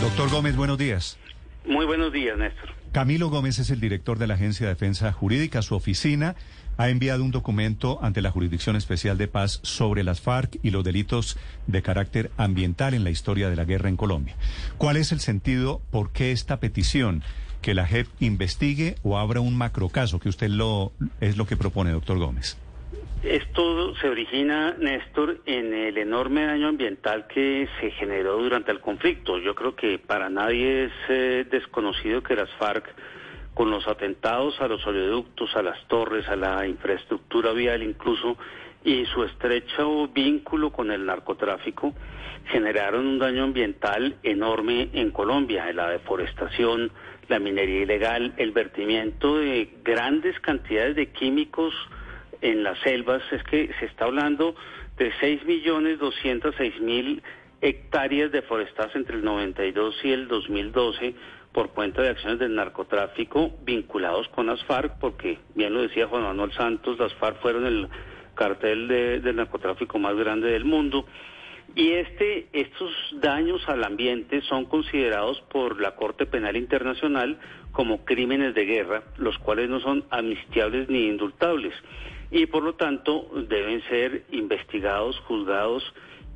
Doctor Gómez, buenos días. Muy buenos días, Néstor. Camilo Gómez es el director de la Agencia de Defensa Jurídica. Su oficina ha enviado un documento ante la Jurisdicción Especial de Paz sobre las FARC y los delitos de carácter ambiental en la historia de la guerra en Colombia. ¿Cuál es el sentido, por qué esta petición? Que la JEP investigue o abra un macrocaso, que usted lo es lo que propone, doctor Gómez. Esto se origina, Néstor, en el enorme daño ambiental que se generó durante el conflicto. Yo creo que para nadie es eh, desconocido que las FARC, con los atentados a los oleoductos, a las torres, a la infraestructura vial incluso, y su estrecho vínculo con el narcotráfico, generaron un daño ambiental enorme en Colombia, la deforestación, la minería ilegal, el vertimiento de grandes cantidades de químicos, en las selvas es que se está hablando de 6.206.000 hectáreas deforestadas entre el 92 y el 2012 por cuenta de acciones del narcotráfico vinculados con las FARC, porque bien lo decía Juan Manuel Santos, las FARC fueron el cartel de, del narcotráfico más grande del mundo. Y este, estos daños al ambiente son considerados por la Corte Penal Internacional como crímenes de guerra, los cuales no son amnistiables ni indultables y por lo tanto deben ser investigados, juzgados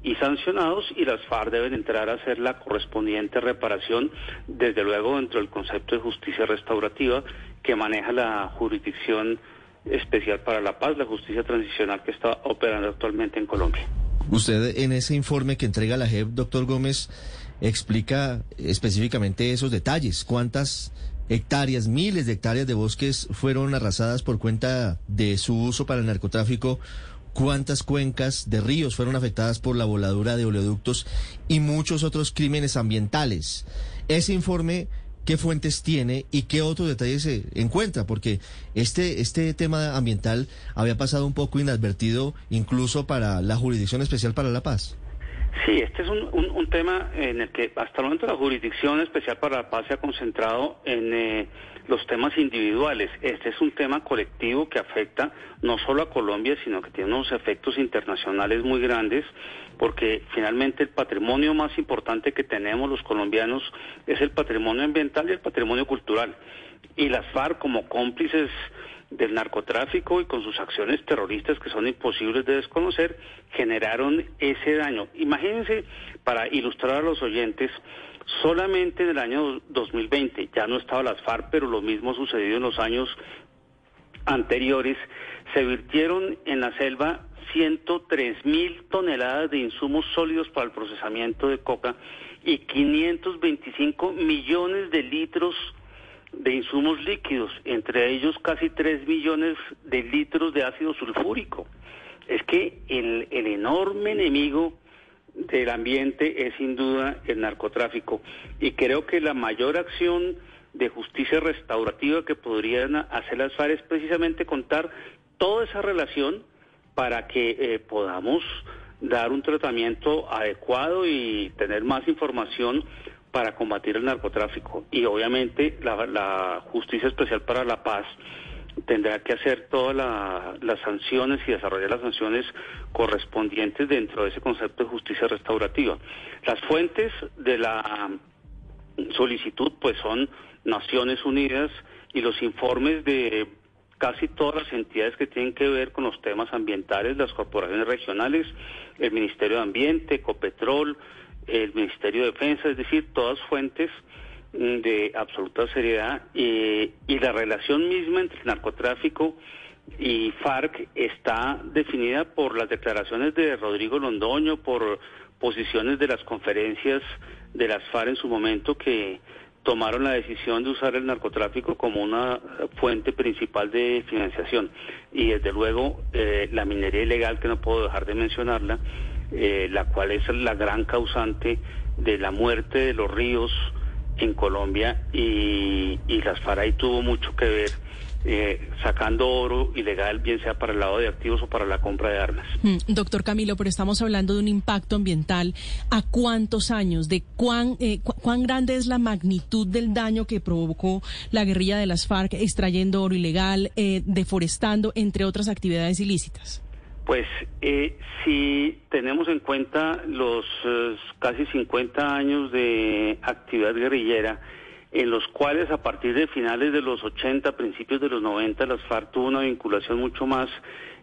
y sancionados y las FARC deben entrar a hacer la correspondiente reparación, desde luego dentro del concepto de justicia restaurativa que maneja la jurisdicción especial para la paz, la justicia transicional que está operando actualmente en Colombia. Usted en ese informe que entrega la JEP, doctor Gómez, explica específicamente esos detalles. ¿Cuántas hectáreas, miles de hectáreas de bosques fueron arrasadas por cuenta de su uso para el narcotráfico, cuántas cuencas de ríos fueron afectadas por la voladura de oleoductos y muchos otros crímenes ambientales. Ese informe, ¿qué fuentes tiene y qué otros detalles se encuentra? Porque este, este tema ambiental había pasado un poco inadvertido incluso para la Jurisdicción Especial para la Paz. Sí, este es un, un, tema en el que hasta el momento la Jurisdicción Especial para la Paz se ha concentrado en eh, los temas individuales. Este es un tema colectivo que afecta no solo a Colombia, sino que tiene unos efectos internacionales muy grandes, porque finalmente el patrimonio más importante que tenemos los colombianos es el patrimonio ambiental y el patrimonio cultural. Y las FARC como cómplices del narcotráfico y con sus acciones terroristas que son imposibles de desconocer, generaron ese daño. Imagínense, para ilustrar a los oyentes, solamente en el año 2020, ya no estaba las FARC, pero lo mismo sucedió en los años anteriores, se virtieron en la selva 103 mil toneladas de insumos sólidos para el procesamiento de coca y 525 millones de litros insumos líquidos, entre ellos casi 3 millones de litros de ácido sulfúrico. Es que el, el enorme enemigo del ambiente es sin duda el narcotráfico y creo que la mayor acción de justicia restaurativa que podrían hacer las FARC es precisamente contar toda esa relación para que eh, podamos dar un tratamiento adecuado y tener más información para combatir el narcotráfico. Y obviamente la, Justicia Especial para la Paz tendrá que hacer todas las sanciones y desarrollar las sanciones correspondientes dentro de ese concepto de justicia restaurativa. Las fuentes de la solicitud pues son Naciones Unidas y los informes de casi todas las entidades que tienen que ver con los temas ambientales, las corporaciones regionales, el Ministerio de Ambiente, Ecopetrol, el Ministerio de Defensa, es decir, todas fuentes mm, de absoluta seriedad y la relación misma entre el narcotráfico y FARC está definida por las declaraciones de Rodrigo Londoño, por posiciones de las conferencias de las FARC en su momento que tomaron la decisión de usar el narcotráfico como una fuente principal de financiación. Y desde luego eh, la minería ilegal, que no puedo dejar de mencionarla, eh, la cual es la gran causante de la muerte de los ríos en Colombia y, y las FARC tuvo mucho que ver eh, sacando oro ilegal, bien sea para el lado de activos o para la compra de armas. Mm, doctor Camilo, pero estamos hablando de un impacto ambiental. ¿A cuántos años? ¿De cuán, eh, cuán grande es la magnitud del daño que provocó la guerrilla de las FARC extrayendo oro ilegal, eh, deforestando, entre otras actividades ilícitas? Pues eh, si tenemos en cuenta los eh, casi 50 años de actividad guerrillera, en los cuales a partir de finales de los 80, principios de los 90, las FARC tuvo una vinculación mucho más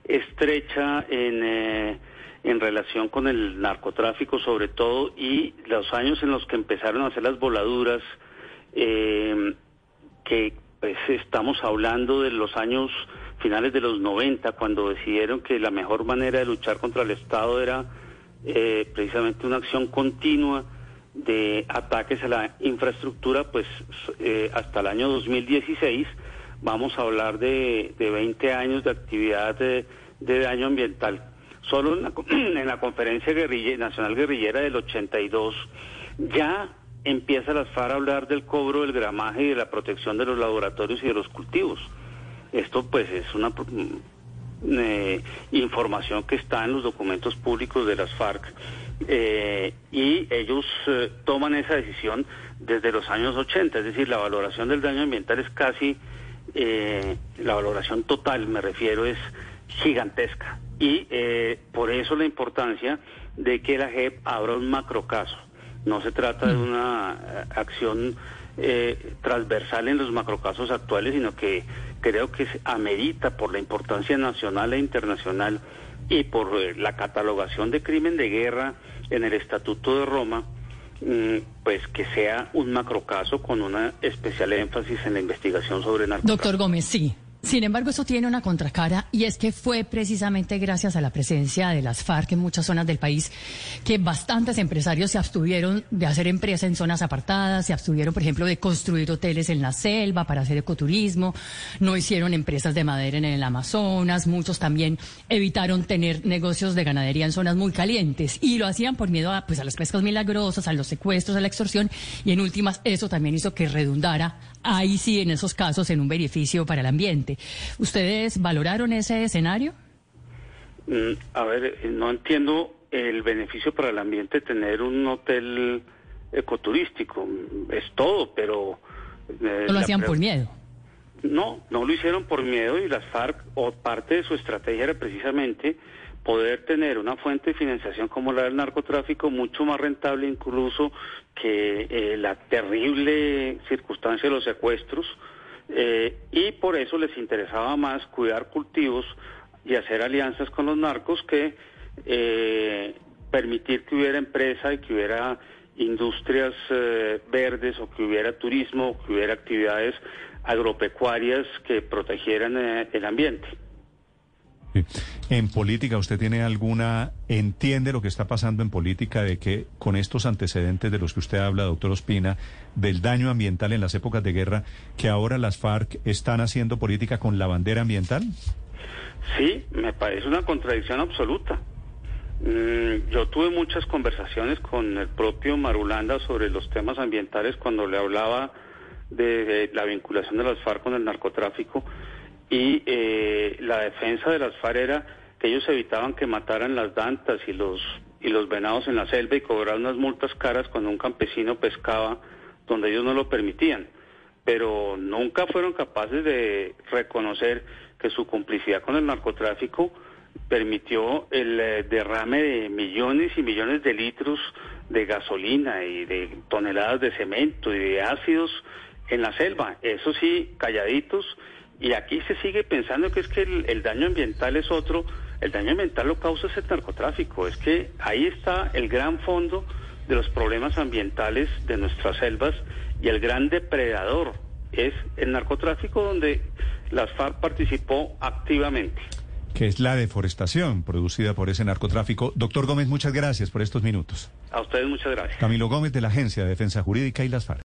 estrecha en, eh, en relación con el narcotráfico sobre todo y los años en los que empezaron a hacer las voladuras, eh, que pues estamos hablando de los años finales de los 90, cuando decidieron que la mejor manera de luchar contra el Estado era eh, precisamente una acción continua de ataques a la infraestructura, pues eh, hasta el año 2016 vamos a hablar de, de 20 años de actividad de, daño ambiental. Solo en la, en la conferencia nacional guerrillera del 82 ya empieza las FARC a hablar del cobro del gramaje y de la protección de los laboratorios y de los cultivos. Esto pues es una mm, eh, información que está en los documentos públicos de las FARC eh, y ellos eh, toman esa decisión desde los años 80, es decir, la valoración del daño ambiental es casi, la valoración total me refiero es gigantesca y por eso la importancia de que la JEP abra un macrocaso. No se trata de mm. una acción eh, transversal en los macrocasos actuales, sino que creo que amerita por la importancia nacional e internacional y por eh, la catalogación de crimen de guerra en el Estatuto de Roma, mm, pues que sea un macrocaso con una especial énfasis en la investigación sobre narcotráfico. Doctor Gómez, sí. Sin embargo, eso tiene una contracara y es que fue precisamente gracias a la presencia de las FARC en muchas zonas del país que bastantes empresarios se abstuvieron de hacer empresa en zonas apartadas, se abstuvieron, por ejemplo, de construir hoteles en la selva para hacer ecoturismo, no hicieron empresas de madera en el Amazonas, muchos también evitaron tener negocios de ganadería en zonas muy calientes y lo hacían por miedo a, pues, a las pescas milagrosas, a los secuestros, a la extorsión y en últimas eso también hizo que redundara ahí sí en esos casos en un beneficio para el ambiente. ¿Ustedes valoraron ese escenario? Mm, a ver, eh, no entiendo el beneficio para el ambiente tener un hotel ecoturístico. Es todo, pero... Eh, ¿No lo hacían por miedo? No, no lo hicieron por miedo y las FARC, o parte de su estrategia era precisamente poder tener una fuente de financiación como la del narcotráfico mucho más rentable incluso que eh, la terrible circunstancia de los secuestros eh, y por eso les interesaba más cuidar cultivos y hacer alianzas con los narcos que eh, permitir que hubiera empresa y que hubiera industrias verdes o que hubiera turismo o que hubiera actividades agropecuarias que protegieran el ambiente. En política, ¿usted tiene alguna, entiende lo que está pasando en política de que con estos antecedentes de los que usted habla, doctor Ospina, del daño ambiental en las épocas de guerra, que ahora las FARC están haciendo política con la bandera ambiental? Sí, me parece una contradicción absoluta. Mm, yo tuve muchas conversaciones con el propio Marulanda sobre los temas ambientales cuando le hablaba de la vinculación de las FARC con el narcotráfico y eh, la defensa de las FARC era que ellos evitaban que mataran las dantas y los y los venados en la selva y cobraban unas multas caras cuando un campesino pescaba donde ellos no lo permitían, pero nunca fueron capaces de reconocer que su complicidad con el narcotráfico permitió el eh, derrame de millones y millones de litros de gasolina y de toneladas de cemento y de ácidos en la selva. Eso sí, calladitos y aquí se sigue pensando que es que el, daño ambiental es otro, el daño ambiental lo causa ese narcotráfico, es que ahí está el gran fondo de los problemas ambientales de nuestras selvas y el gran depredador es el narcotráfico donde las FARC participó activamente. Que es la deforestación producida por ese narcotráfico. Doctor Gómez, muchas gracias por estos minutos. A ustedes muchas gracias. Camilo Gómez de la Agencia de Defensa Jurídica y las FARC.